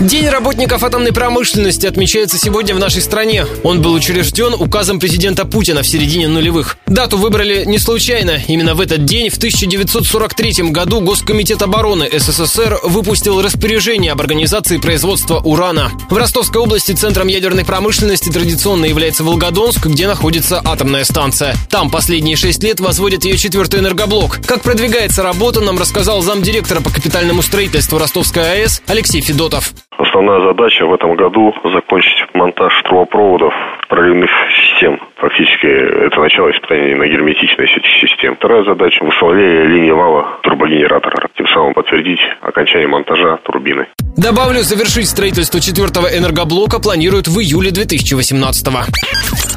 День работников атомной промышленности отмечается сегодня в нашей стране. Он был учрежден указом президента Путина в середине нулевых. Дату выбрали не случайно. Именно в этот день, в 1943 году, Госкомитет обороны СССР выпустил распоряжение об организации производства урана. В Ростовской области центром ядерной промышленности традиционно является Волгодонск, где находится атомная станция. Там последние шесть лет возводят ее четвертый энергоблок. Как продвигается работа, нам рассказал замдиректора по капитальному строительству Ростовской АЭС Алексей Федотов. Основная задача в этом году закончить монтаж трубопроводов проливных систем. Фактически это начало испытаний на герметичность этих систем. Вторая задача – выставление линии вала турбогенератора. Тем самым подтвердить окончание монтажа турбины. Добавлю, завершить строительство четвертого энергоблока планируют в июле 2018 года.